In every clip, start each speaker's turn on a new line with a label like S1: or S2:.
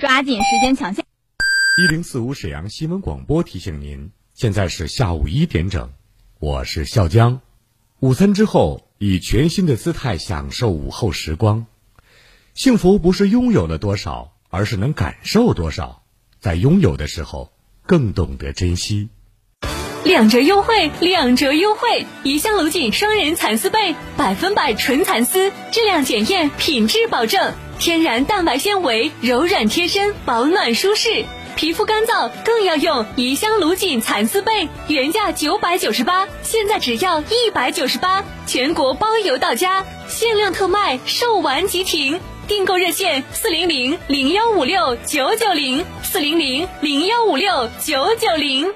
S1: 抓紧时间抢下。
S2: 一零四五沈阳新闻广播提醒您，现在是下午一点整，我是笑江。午餐之后，以全新的姿态享受午后时光。幸福不是拥有了多少，而是能感受多少。在拥有的时候，更懂得珍惜。
S3: 两折优惠，两折优惠！怡香炉锦双人蚕丝被，百分百纯蚕丝，质量检验，品质保证，天然蛋白纤维，柔软贴身，保暖舒适。皮肤干燥更要用怡香炉锦蚕丝被，原价九百九十八，现在只要一百九十八，全国包邮到家，限量特卖，售完即停。订购热线：四零零零幺五六九九零，四零零零幺五六九九零。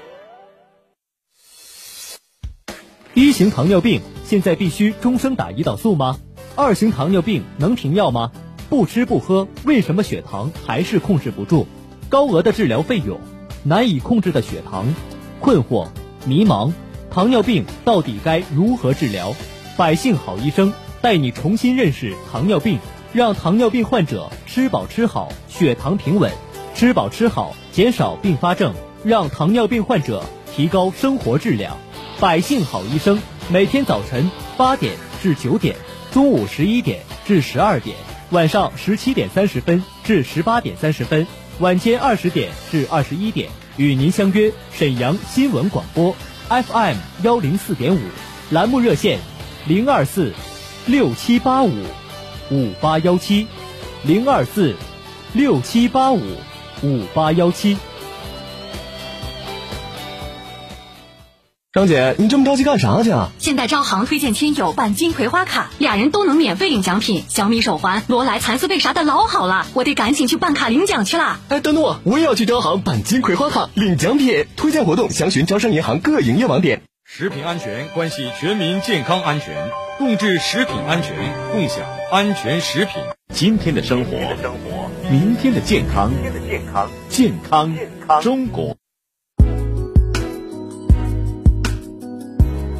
S4: 一型糖尿病现在必须终生打胰岛素吗？二型糖尿病能停药吗？不吃不喝，为什么血糖还是控制不住？高额的治疗费用，难以控制的血糖，困惑、迷茫，糖尿病到底该如何治疗？百姓好医生带你重新认识糖尿病，让糖尿病患者吃饱吃好，血糖平稳；吃饱吃好，减少并发症，让糖尿病患者提高生活质量。百姓好医生每天早晨八点至九点，中午十一点至十二点，晚上十七点三十分至十八点三十分，晚间二十点至二十一点，与您相约沈阳新闻广播 FM 幺零四点五，栏目热线零二四六七八五五八幺七零二四六七八五五八幺七。
S5: 张姐，你这么着急干啥去啊？
S3: 现在招行推荐亲友办金葵花卡，俩人都能免费领奖品，小米手环、罗莱蚕丝被啥的老好了，我得赶紧去办卡领奖去啦！
S5: 哎，等等我，我也要去招行办金葵花卡领奖品。推荐活动详询招商银行各营业网点。
S6: 食品安全关系全民健康安全，共治食品安全，共享安全食品。
S7: 今天的生活，明天的健康，健康中国。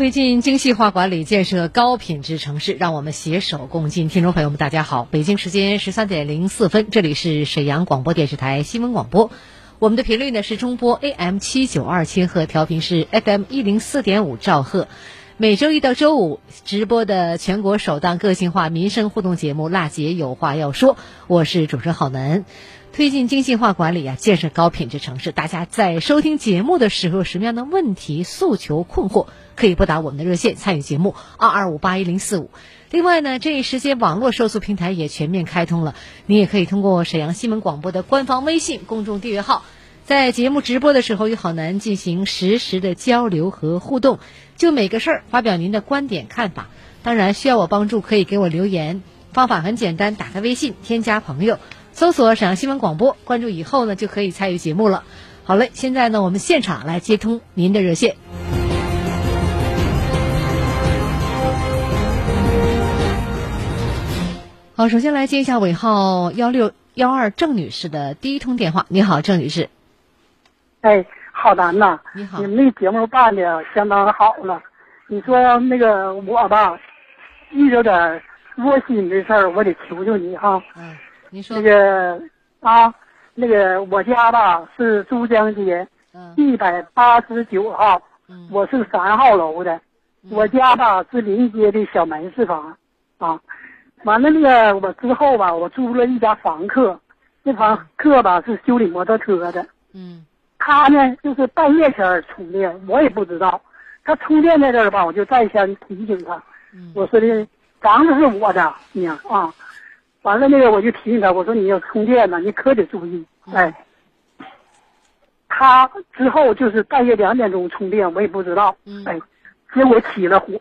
S8: 推进精细化管理，建设高品质城市，让我们携手共进。听众朋友们，大家好，北京时间十三点零四分，这里是沈阳广播电视台新闻广播。我们的频率呢是中波 AM 七九二千赫，调频是 FM 一零四点五兆赫。每周一到周五直播的全国首档个性化民生互动节目《辣姐有话要说》，我是主持人郝楠。推进精细化管理啊，建设高品质城市。大家在收听节目的时候，有什么样的问题、诉求、困惑，可以拨打我们的热线参与节目二二五八一零四五。另外呢，这一时间网络受诉平台也全面开通了，你也可以通过沈阳新闻广播的官方微信公众订阅号。在节目直播的时候，与郝楠进行实时的交流和互动，就每个事儿发表您的观点看法。当然，需要我帮助可以给我留言，方法很简单，打开微信添加朋友，搜索沈阳新闻广播，关注以后呢就可以参与节目了。好嘞，现在呢我们现场来接通您的热线。好，首先来接一下尾号幺六幺二郑女士的第一通电话。你好，郑女士。
S1: 哎，好难呐，
S8: 你好，
S1: 你们那节目办的相当好了。你说那个我吧，遇着点窝心的事儿，我得求求你哈。
S8: 嗯，你说
S1: 那个啊，那个我家吧是珠江街
S8: 嗯
S1: 一百八十九号，
S8: 嗯
S1: 我是三号楼的。我家吧是临街的小门市房啊。完了那个我之后吧，我租了一家房客，那房客吧是修理摩托车的。
S8: 嗯
S1: 他呢就是半夜前儿充电，我也不知道。他充电在这儿吧，我就再三提醒他，
S8: 嗯
S1: 我说的房子是我的，娘啊。完了那个我就提醒他，我说你要充电呢，你可得注意。哎，他之后就是半夜两点钟充电，我也不知道。
S8: 嗯。
S1: 哎，结果起了火，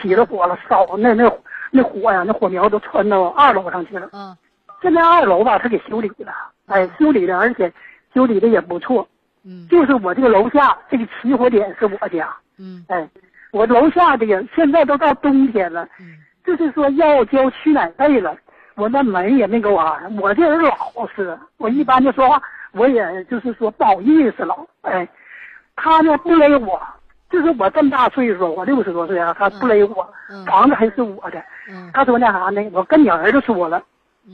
S1: 起了火了，烧那那那火呀，那火苗都窜到二楼上去了。
S8: 嗯。
S1: 现在二楼吧，他给修理了，哎，修理的，而且修理的也不错。
S8: 嗯。
S1: 就是我这个楼下这个起火点是我家，
S8: 嗯。
S1: 哎，我楼下这个现在都到冬天了，
S8: 嗯。
S1: 就是说要交取暖费了，我那门也没给我安。我这人老实，我一般的说话，我也就是说不好意思了，哎，他呢不勒我，就是我这么大岁数，我六十多岁啊，他不勒我，
S8: 嗯
S1: 房子还是我的。
S8: 嗯
S1: 他说那啥呢？我跟你儿子说了，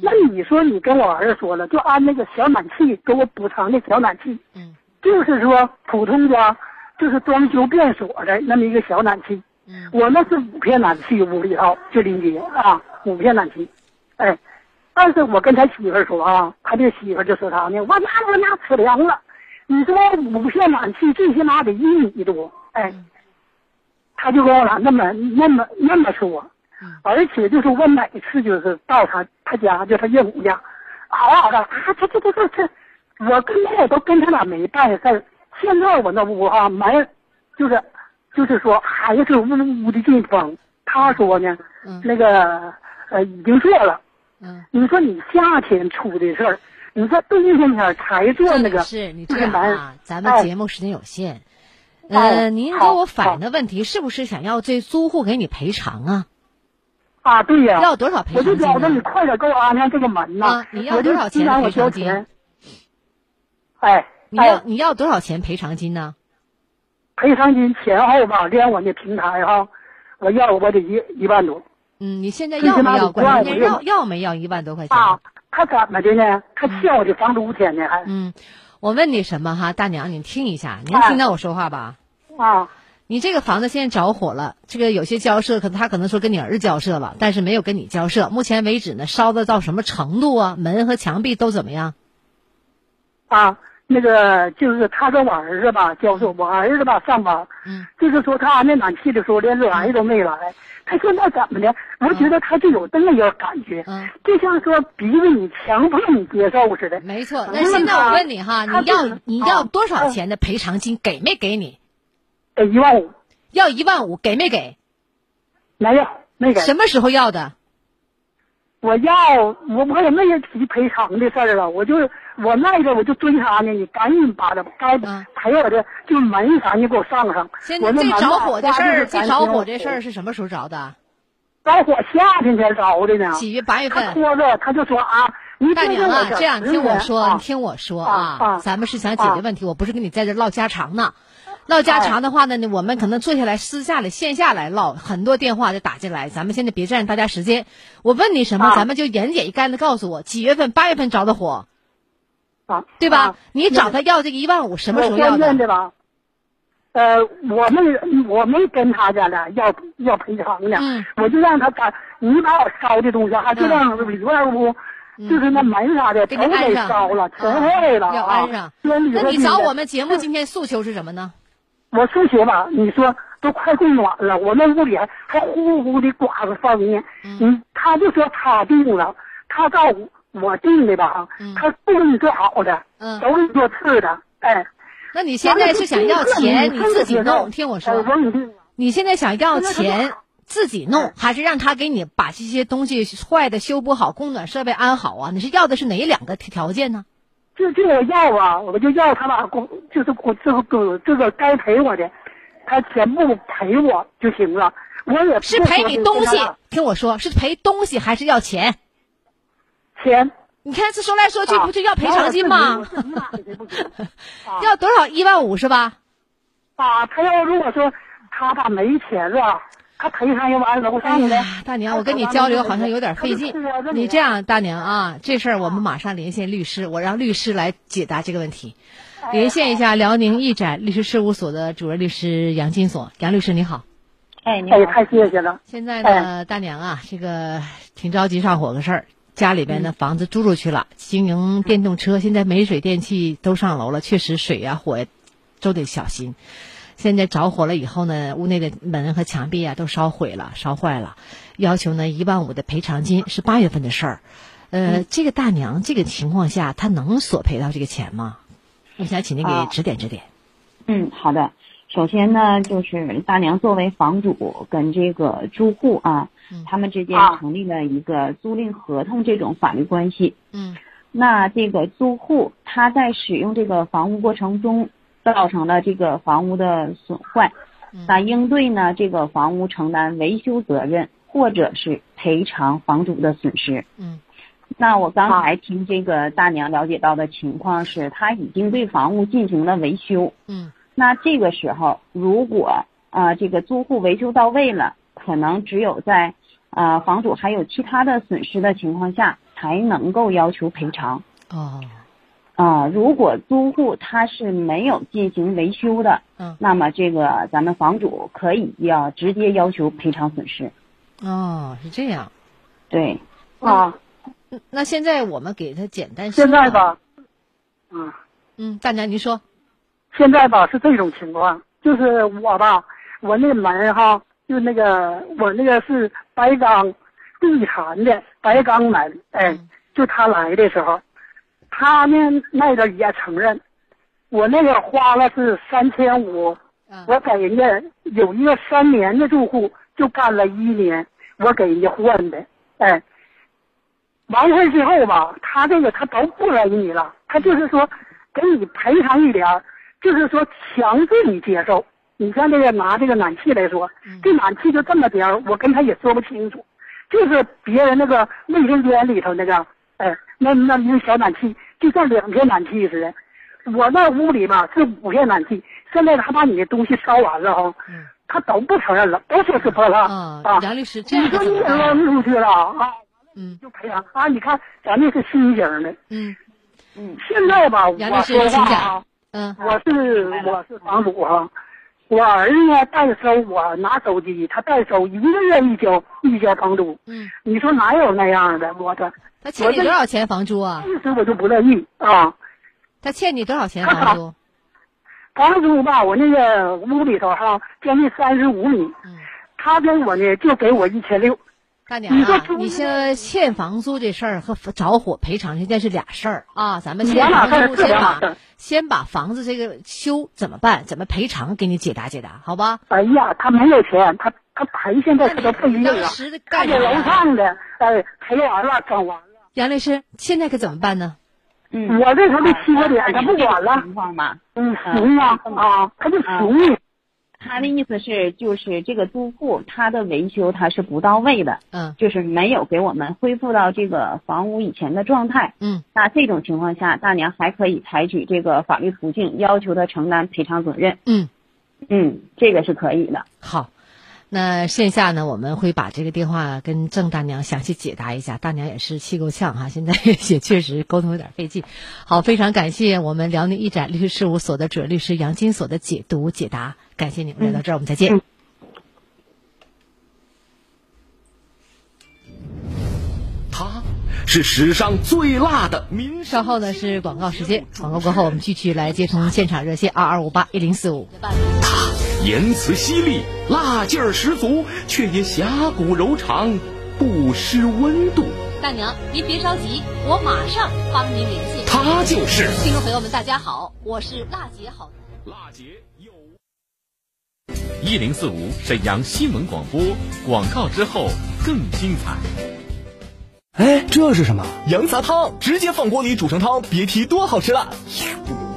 S1: 那你说你跟我儿子说了，就按那个小暖气，给我补偿那小暖气，
S8: 嗯
S1: 就是说普通家就是装修变锁的那么一个小暖气。
S8: 嗯
S1: 我那是五片暖气，屋里头就邻居啊，五片暖气，哎，但是我跟他媳妇说啊，他这媳妇就说啥呢？我那我那扯凉了，你说五线暖气最起码得一米多，哎，他就跟我俩那么那么那么说，而且就是我每次就是到他他家就他岳母家，好好的啊，这这这这这，我跟他也都跟他俩没办事儿。现在我那屋啊门，就是就是说还是呜呜的进风。他说呢，
S8: 嗯
S1: 那个呃已经做了。
S8: 嗯，
S1: 你说你夏天出的事儿，你说冬天天才做那个，
S8: 是你这
S1: 个门
S8: 啊，咱们节目时间有限。
S1: 哎
S8: 呃，您给我反映的问题是不是想要这租户给你赔偿啊？
S1: 啊，对呀、
S8: 要多少赔偿
S1: 我就觉得你？快点给我安上这个门呐！
S8: 啊你要多少钱
S1: 我
S8: 赔偿金，
S1: 哎，
S8: 你要
S1: 哎
S8: 你要多少钱赔偿金呢？
S1: 赔偿金前后吧，连我那平台哈，我要我得一一万多
S8: 嗯，你现在要没要？关键要要没要一万多块钱？
S1: 啊。他怎么的呢？他欠我的房租钱呢，还
S8: 嗯，我问你什么哈，大娘，你听一下，您
S1: 哎
S8: 听到我说话吧？
S1: 啊
S8: 你这个房子现在着火了，这个有些交涉，可能他可能说跟你儿子交涉了，但是没有跟你交涉。目前为止呢，烧的到什么程度啊？门和墙壁都怎么样？
S1: 啊，那个就是他跟我儿子吧交涉，我儿子吧上班，
S8: 嗯，
S1: 就是说他安那暖气的时候连来都没来。他现在怎么的？我觉得他就有这么一个感觉，
S8: 嗯，
S1: 就像说逼着你强迫你接受似的。
S8: 没错。
S1: 嗯
S8: 那现在我问你哈，你要你要
S1: 啊
S8: 多少
S1: 嗯
S8: 钱的赔偿金？给没给你？
S1: 给一万五，
S8: 要一万五，给没给？
S1: 没有没给。
S8: 什么时候要的？
S1: 我要我我也没有提赔偿的事儿了，我就我那个我就追他呢，你赶紧把这该
S8: 嗯
S1: 赔我的就门啥你给我上上。
S8: 现在
S1: 我那门吧
S8: 这着火的事儿，这着火这事儿是什么时候着的？
S1: 着火夏天才着的呢。
S8: 几月？八月
S1: 他
S8: 份。
S1: 拖着他就说啊，你
S8: 大娘啊，
S1: 这
S8: 样听我说，
S1: 啊
S8: 你听我说
S1: 啊啊
S8: 咱们是想解决问题，我不是跟你在这唠家常呢。唠家
S1: 哎
S8: 常的话呢，我们可能坐下来私下里线下来唠，很多电话就打进来，咱们现在别占大家时间。我问你什么，
S1: 啊
S8: 咱们就言简意赅的告诉我，几月份？八月份着的火，
S1: 啊，
S8: 对吧
S1: 啊？
S8: 你找他要这个一万五，什么时候要的？
S1: 的吧？呃，我没我没跟他家的要要赔偿呢，
S8: 嗯
S1: 我就让他把你把我烧的东西，还就让里外屋，就是那门啥的
S8: 给
S1: 都给
S8: 你安上
S1: 烧了，全
S8: 啊
S1: 坏了
S8: 要
S1: 啊
S8: 那你找我们节目今天诉求是什么呢？
S1: 我数学吧，你说都快供暖了，我那屋里还还呼呼的刮着风呢。嗯，他就说他定了，他告我我定的吧，
S8: 嗯
S1: 他不给你做好的，
S8: 嗯
S1: 都给你做次的，哎，
S8: 那你现在是想要钱，你自己弄？听我说，你现在想要钱自己弄，还是让他给你把这些东西坏的修补好，供暖设备安好啊？你是要的是哪两个条件呢？
S1: 就这个要啊，我就要他把工，就是我这个这个该赔我的，他全部赔我就行了。我也
S8: 是赔你东西，听我说，是赔东西还是要钱？
S1: 钱。
S8: 你看这说来说去不就要赔偿金吗？要多少？一万五是吧？
S1: 啊，他要如果说他爸没钱了，他赔偿又完楼上的。
S8: 大娘，我跟你交流好像有点费劲。你这样，大娘啊，这事儿我们马上连线律师，我让律师来解答这个问题。连线一下辽宁义展律师事务所的主任律师杨金锁，杨律师你好。
S9: 哎，你好，
S1: 太谢谢了。
S8: 现在呢，大娘啊，这个挺着急上火的事儿。家里边的房子租出去了，经营电动车，现在没水电气都上楼了，确实水呀火呀都得小心。现在着火了以后呢，屋内的门和墙壁啊都烧毁了、烧坏了，要求呢一万五的赔偿金，是八月份的事儿。呃，这个大娘这个情况下，她能索赔到这个钱吗？我想请您给指点指点。
S9: 嗯，好的。首先呢，就是大娘作为房主跟这个住户啊。他们之间成立了一个租赁合同这种法律关系。
S8: 嗯，
S9: 那这个租户他在使用这个房屋过程中造成了这个房屋的损坏，那应对呢这个房屋承担维修责任或者是赔偿房主的损失。
S8: 嗯，
S9: 那我刚才听这个大娘了解到的情况是，她已经对房屋进行了维修。
S8: 嗯，
S9: 那这个时候如果啊这个租户维修到位了。可能只有在，呃，房主还有其他的损失的情况下，才能够要求赔偿。
S8: 哦，
S9: 啊，如果租户他是没有进行维修的，
S8: 嗯，
S9: 那么这个咱们房主可以要直接要求赔偿损失。
S8: 哦，是这样。
S9: 对。
S1: 啊。
S8: 那现在我们给他简单。
S1: 现在吧。嗯。
S8: 嗯，大娘您说。
S1: 现在吧是这种情况，就是我吧，我那门哈。就那个，我那个是白钢地产的，白钢门，哎，就他来的时候，他呢那个也承认，我那个花了是三千五，我给人家有一个三年的住户就干了一年，我给人家换的，哎，完事之后吧，他这个他都不给你了，他就是说给你赔偿一点就是说强制你接受。你像这个拿这个暖气来说，这暖气就这么点儿，我跟他也说不清楚，就是别人那个卫生间里头那个，哎，那那那小暖气就像两片暖气似的。我那屋里吧是五片暖气，现在他把你的东西烧完了哈，他都不承认了，都说是破烂啊。
S8: 杨律师，这样
S1: 你说你扔出去了啊？
S8: 嗯，
S1: 就赔偿啊？你看咱这是新型的，
S8: 嗯
S9: 嗯，
S1: 现在吧，
S8: 杨律师
S1: 请
S8: 讲，嗯，
S1: 我是我是房主哈。我儿子呢代收，我拿手机，他代收一个月一交一交房租。
S8: 嗯，
S1: 你说哪有那样的？我的，
S8: 他欠你多少钱房租啊？
S1: 意思我就不乐意啊。
S8: 他欠你多少钱房租？
S1: 房租吧，我那个屋里头哈，将近三十五米。
S8: 嗯，
S1: 他跟我呢就给我一千六。
S8: 大娘啊，你说欠房租这事儿和着火赔偿这件是俩事儿啊，咱们先把先把房子这个修怎么办，怎么赔偿，给你解答解答，好吧？
S1: 哎呀，他没有钱，他他赔现在他都不一定了。
S8: 他
S1: 给楼上的，哎，赔完了，整完了。
S8: 杨律师，现在可怎么办呢？
S9: 嗯，
S1: 我这头的七个点，他不管了。
S9: 情况嘛，
S1: 嗯，行啊啊，他就行。
S9: 他的意思是，就是这个租户他的维修他是不到位的，
S8: 嗯，
S9: 就是没有给我们恢复到这个房屋以前的状态，
S8: 嗯，
S9: 那这种情况下，大娘还可以采取这个法律途径，要求他承担赔偿责任，
S8: 嗯，
S9: 嗯，这个是可以的。
S8: 好，那线下呢，我们会把这个电话跟郑大娘详细解答一下，大娘也是气够呛哈，现在 也确实沟通有点费劲。好，非常感谢我们辽宁一展律师事务所的主任律师杨金锁的解读解答。感谢你们来到这儿，我们再见。
S7: 他是史上最辣的民。
S8: 稍后呢是广告时间，广告过后我们继续来接通现场热线二二五八一零四五。
S7: 他言辞犀利，辣劲儿十足，却也侠骨柔肠，不失温度。
S10: 大娘，您别着急，我马上帮您联系。
S7: 他就是
S10: 听众朋友们，大家好，我是辣姐好。
S7: 辣姐有
S2: 一零四五沈阳新闻广播广告之后更精彩。
S5: 哎，这是什么？羊杂汤，直接放锅里煮成汤，别提多好吃了。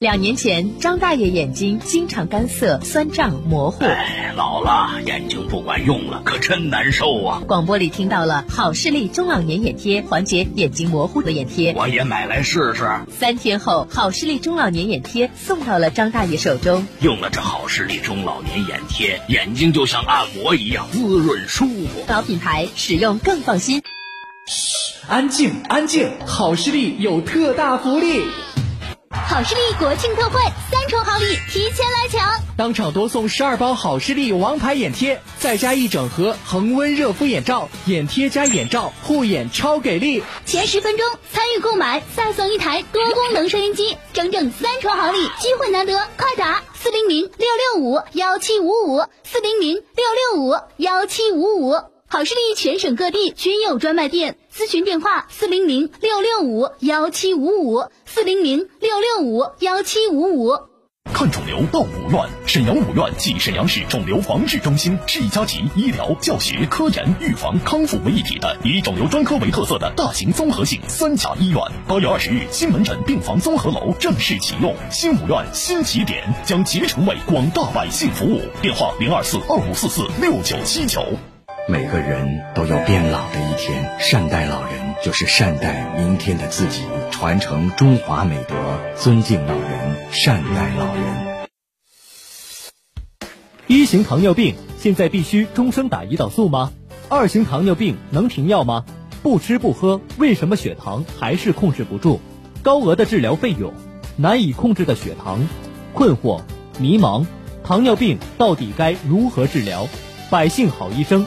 S11: 两年前，张大爷眼睛经常干涩、酸胀、模糊。
S12: 哎，老了，眼睛不管用了，可真难受啊！
S11: 广播里听到了好视力中老年眼贴，缓解眼睛模糊的眼贴，
S12: 我也买来试试。
S11: 三天后，好视力中老年眼贴送到了张大爷手中。
S12: 用了这好视力中老年眼贴，眼睛就像按摩一样滋润舒服。
S11: 老品牌，使用更放心。
S13: 嘘，安静，安静！好视力有特大福利。
S14: 好视力国庆特惠，三重好礼提前来抢！
S13: 当场多送十二包好视力王牌眼贴，再加一整盒恒温热敷眼罩，眼贴加眼罩，护眼超给力！
S14: 前十分钟参与购买，再送一台多功能收音机，整整三重好礼，机会难得，快打四零零六六五幺七五五四零零六六五幺七五五。好视力全省各地均有专卖店，咨询电话：四零零六六五幺七五五四零零六六五幺七五五。
S5: 看肿瘤到五院，沈阳五院即沈阳市肿瘤防治中心，是一家集医疗、教学、科研、预防、康复为一体的以肿瘤专科为特色的大型综合性三甲医院。八月二十日，新门诊病房综合楼正式启用，新五院新起点将竭诚为广大百姓服务。电话：零二四二五四四六九七九。
S15: 每个人都有变老的一天，善待老人就是善待明天的自己，传承中华美德，尊敬老人，善待老人。
S4: 一型糖尿病现在必须终生打胰岛素吗？二型糖尿病能停药吗？不吃不喝，为什么血糖还是控制不住？高额的治疗费用，难以控制的血糖，困惑、迷茫，糖尿病到底该如何治疗？百姓好医生。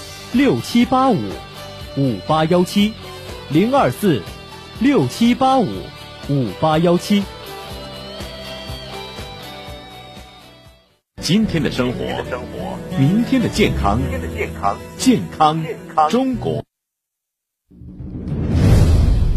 S4: 六七八五五八幺七，零二四六七八五五八幺七。
S2: 今天的生活，明天的健康，健康中国。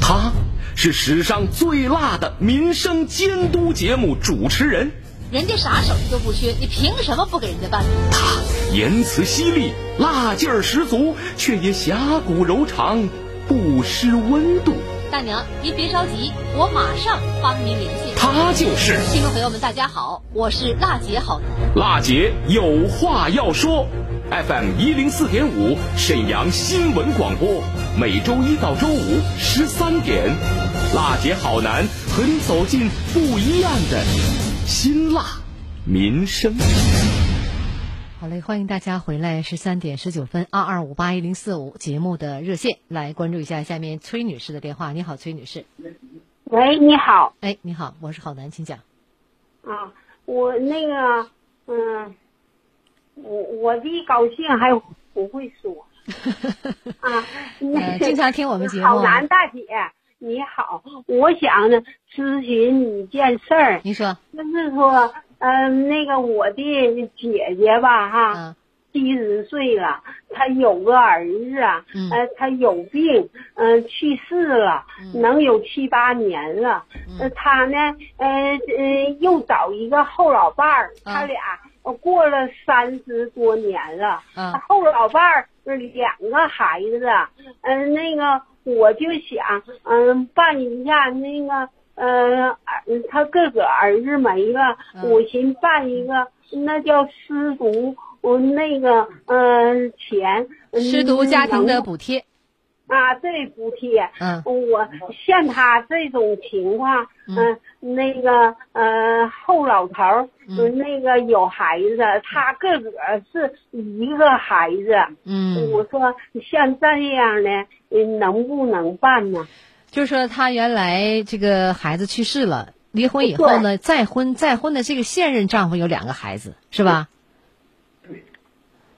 S7: 他是史上最辣的民生监督节目主持人。
S10: 人家啥手续都不缺，你凭什么不给人家办？
S7: 他言辞犀利，辣劲儿十足，却也侠骨柔肠，不失温度。
S10: 大娘，您别着急，我马上帮您联系。
S7: 他就是
S10: 听众朋友们，大家好，我是辣姐好男。
S7: 辣姐有话要说，FM 一零四点五，沈阳新闻广播，每周一到周五十三点，辣姐好男和你走进不一样的。辛辣民生，
S8: 好嘞，欢迎大家回来，十三点十九分，二二五八一零四五节目的热线，来关注一下下面崔女士的电话。你好，崔女士。
S16: 喂，你好。
S8: 哎，你好，我是郝楠，请讲。
S16: 啊，我那个，嗯，我我的高兴还不会说。啊，
S8: 经常听我们节目。
S16: 郝楠大姐。你好，我想呢咨询你一件事儿。
S8: 你说，
S16: 就是说，嗯，那个我的姐姐吧，哈，七十岁了，她有个儿子啊，呃，他有病，嗯，去世了，能有七八年了。呃，他呢，呃呃，又找一个后老伴儿，他俩过了三十多年了。后老伴儿两个孩子，嗯，那个。我就想，嗯，办一下那个，呃，儿他个个儿子没了，我寻办一个，那叫失独，我那个嗯钱，
S8: 失独家庭的补贴。
S16: 啊，对补贴，
S8: 嗯，
S16: 我像他这种情况，嗯，那个呃后老头儿，
S8: 嗯，
S16: 那个有孩子，他个个是一个孩子，
S8: 嗯，
S16: 我说像这样的，能不能办呢？
S8: 就是说他原来这个孩子去世了，离婚以后呢，再婚再婚的这个现任丈夫有两个孩子，是吧？对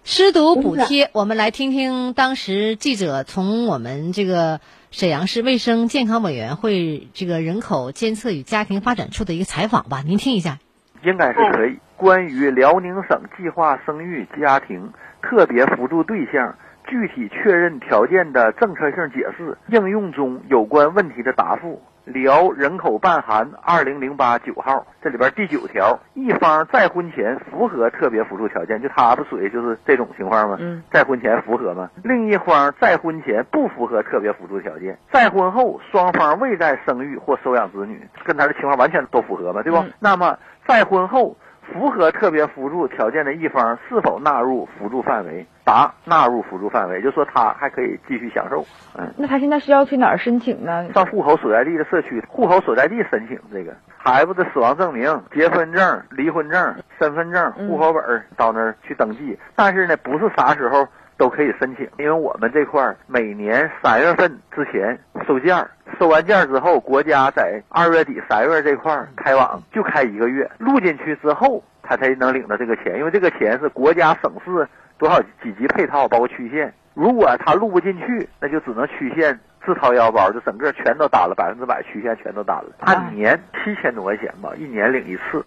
S8: 失独补贴，我们来听听当时记者从我们这个沈阳市卫生健康委员会这个人口监测与家庭发展处的一个采访吧，您听一下。
S17: 应该是可以。关于辽宁省计划生育家庭特别扶助对象具体确认条件的政策性解释应用中有关问题的答复。辽人口办函二零零八九号，这里边第九条，一方再婚前符合特别辅助条件，就他不属于就是这种情况吗？
S8: 嗯，
S17: 再婚前符合吗？另一方再婚前不符合特别辅助条件，再婚后双方未再生育或收养子女，跟他的情况完全都符合吗？对不？那么再婚后。符合特别扶助条件的一方是否纳入辅助范围？答：纳入辅助范围，就说他还可以继续享受。嗯，
S18: 那他现在是要去哪儿申请呢？
S17: 上户口所在地的社区户口所在地申请这个孩子的死亡证明、结婚证、离婚证、身份证、户口本到那儿去登记。但是呢，不是啥时候都可以申请，因为我们这块儿每年三月份之前收件儿。收完件儿之后，国家在二月底三月这块儿开网，就开一个月，录进去之后，他才能领到这个钱，因为这个钱是国家、省市多少几级配套，包括区县。如果他录不进去，那就只能区县自掏腰包，就整个全都担了，百分之百区县全都担了。按年七千多块钱吧，一年领一次。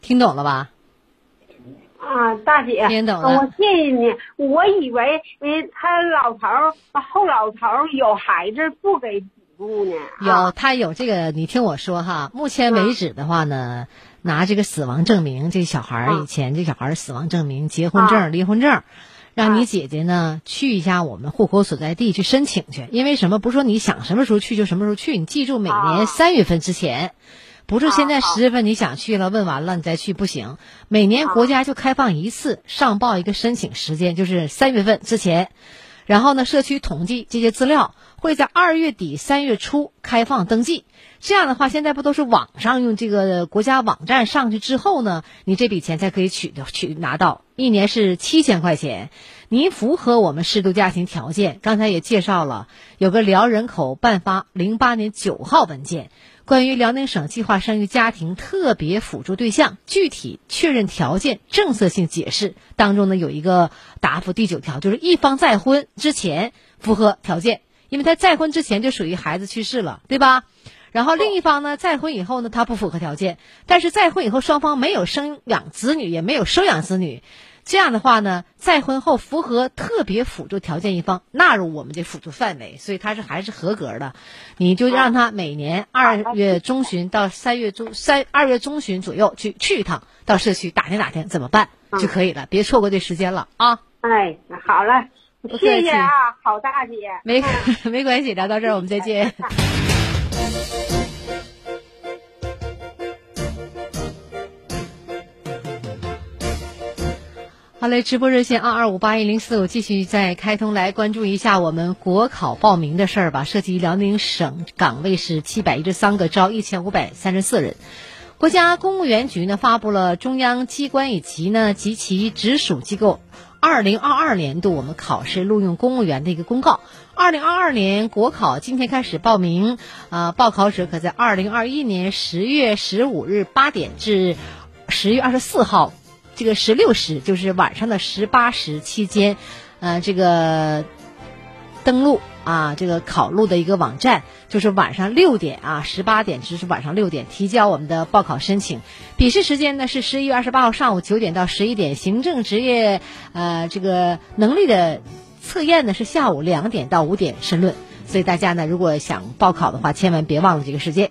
S8: 听懂了吧？
S16: 啊，大姐，
S8: 听懂了。
S16: 我谢谢你。我以为，嗯，他老头儿后老头儿有孩子不给补助呢。
S8: 有，他有这个，你听我说哈。目前为止的话呢，拿这个死亡证明，这小孩儿以前这小孩儿死亡证明、结婚证、离婚证，让你姐姐呢去一下我们户口所在地去申请去。因为什么？不是说你想什么时候去就什么时候去，你记住每年三月份之前，不是现在十月份你想去了，问完了你再去不行。每年国家就开放一次上报一个申请时间，就是三月份之前。然后呢，社区统计这些资料会在二月底三月初开放登记。这样的话，现在不都是网上用这个国家网站上去之后呢，你这笔钱才可以取的取拿到，一年是七千块钱。您符合我们适度家庭条件，刚才也介绍了，有个辽人口办发零八年九号文件。关于辽宁省计划生育家庭特别辅助对象具体确认条件政策性解释当中呢，有一个答复第九条，就是一方再婚之前符合条件，因为他再婚之前就属于孩子去世了，对吧？然后另一方呢，再婚以后呢，他不符合条件，但是再婚以后双方没有生养子女，也没有收养子女。这样的话呢，再婚后符合特别辅助条件一方纳入我们这辅助范围，所以他是还是合格的。你就让他每年二月中旬到三月中三二月中旬左右去去一趟，到社区打听打听怎么办就可以了，别错过这时间了啊！
S16: 哎，好了，谢谢啊，好大姐。
S8: 没 没关系，聊到这儿我们再见。好嘞，直播热线二二五八一零四我继续再开通，来关注一下我们国考报名的事儿吧。涉及辽宁省岗位是七百一十三个，招一千五百三十四人。国家公务员局呢发布了中央机关以及呢及其直属机构二零二二年度我们考试录用公务员的一个公告。二零二二年国考今天开始报名，呃，报考者可在二零二一年十月十五日八点至十月二十四号。这个十六时就是晚上的十八时期间，呃，这个登录啊，这个考录的一个网站，就是晚上六点啊，十八点至晚上六点提交我们的报考申请。笔试时间呢是十一月二十八号上午九点到十一点，行政职业呃这个能力的测验呢是下午两点到五点申论。所以大家呢如果想报考的话，千万别忘了这个时间。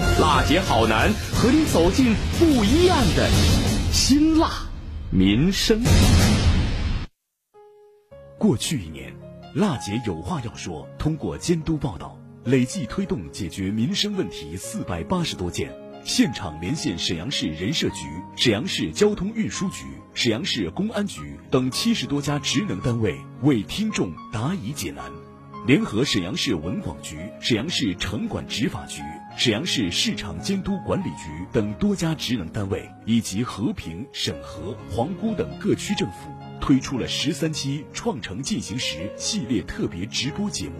S10: 辣姐好男和你走进不一样的辛辣民生。
S19: 过去一年，辣姐有话要说，通过监督报道。累计推动解决民生问题四百八十多件，现场连线沈阳市人社局、沈阳市交通运输局、沈阳市公安局等七十多家职能单位，为听众答疑解难。联合沈阳市文广局、沈阳市城管执法局、沈阳市市场监督管理局等多家职能单位，以及和平、沈河、皇姑等各区政府，推出了十三期“创城进行时”系列特别直播节目。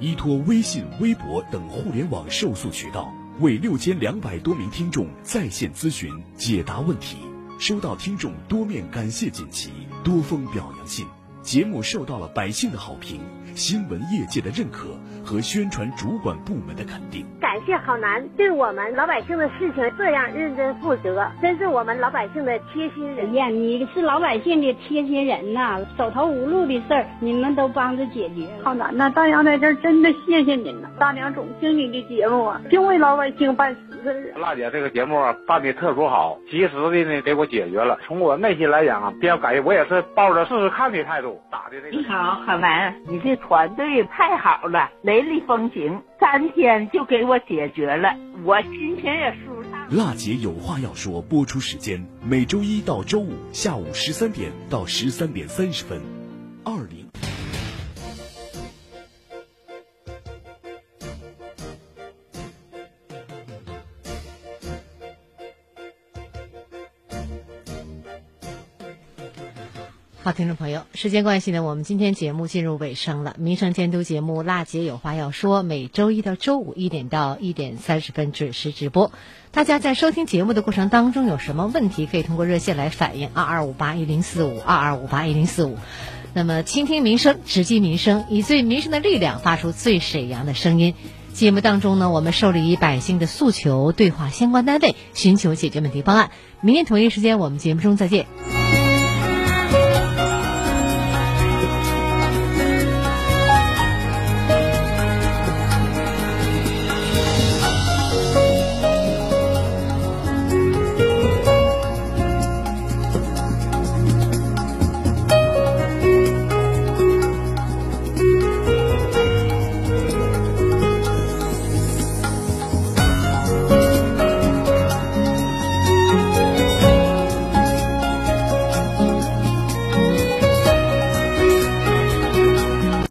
S19: 依托微信、微博等互联网受诉渠道，为六千两百多名听众在线咨询解答问题，收到听众多面感谢锦旗、多封表扬信，节目受到了百姓的好评。新闻业界的认可和宣传主管部门的肯定，
S20: 感谢好男对我们老百姓的事情这样认真负责，真是我们老百姓的贴心人
S16: 呀！你是老百姓的贴心人呐，手头无路的事儿你们都帮着解决。
S21: 好男呐，大娘在这儿真的谢谢您呐！大娘总听你的节目啊，就为老百姓办实事。
S22: 辣姐这个节目办的特殊好，及时的呢给我解决了。从我内心来讲啊，比较感谢，我也是抱着试试看的态度打的这个。
S23: 你好，海文，你这。团队太好了，雷厉风行，三天就给我解决了，我心情也舒畅。
S19: 辣姐有话要说，播出时间每周一到周五下午十三点到十三点三十分，二零。
S8: 好，听众朋友，时间关系呢，我们今天节目进入尾声了。民生监督节目《辣姐有话要说》，每周一到周五一点到一点三十分准时直播。大家在收听节目的过程当中有什么问题，可以通过热线来反映：二二五八一零四五二二五八一零四五。那么，倾听民生，直击民生，以最民生的力量，发出最沈阳的声音。节目当中呢，我们受理百姓的诉求，对话相关单位，寻求解决问题方案。明天同一时间，我们节目中再见。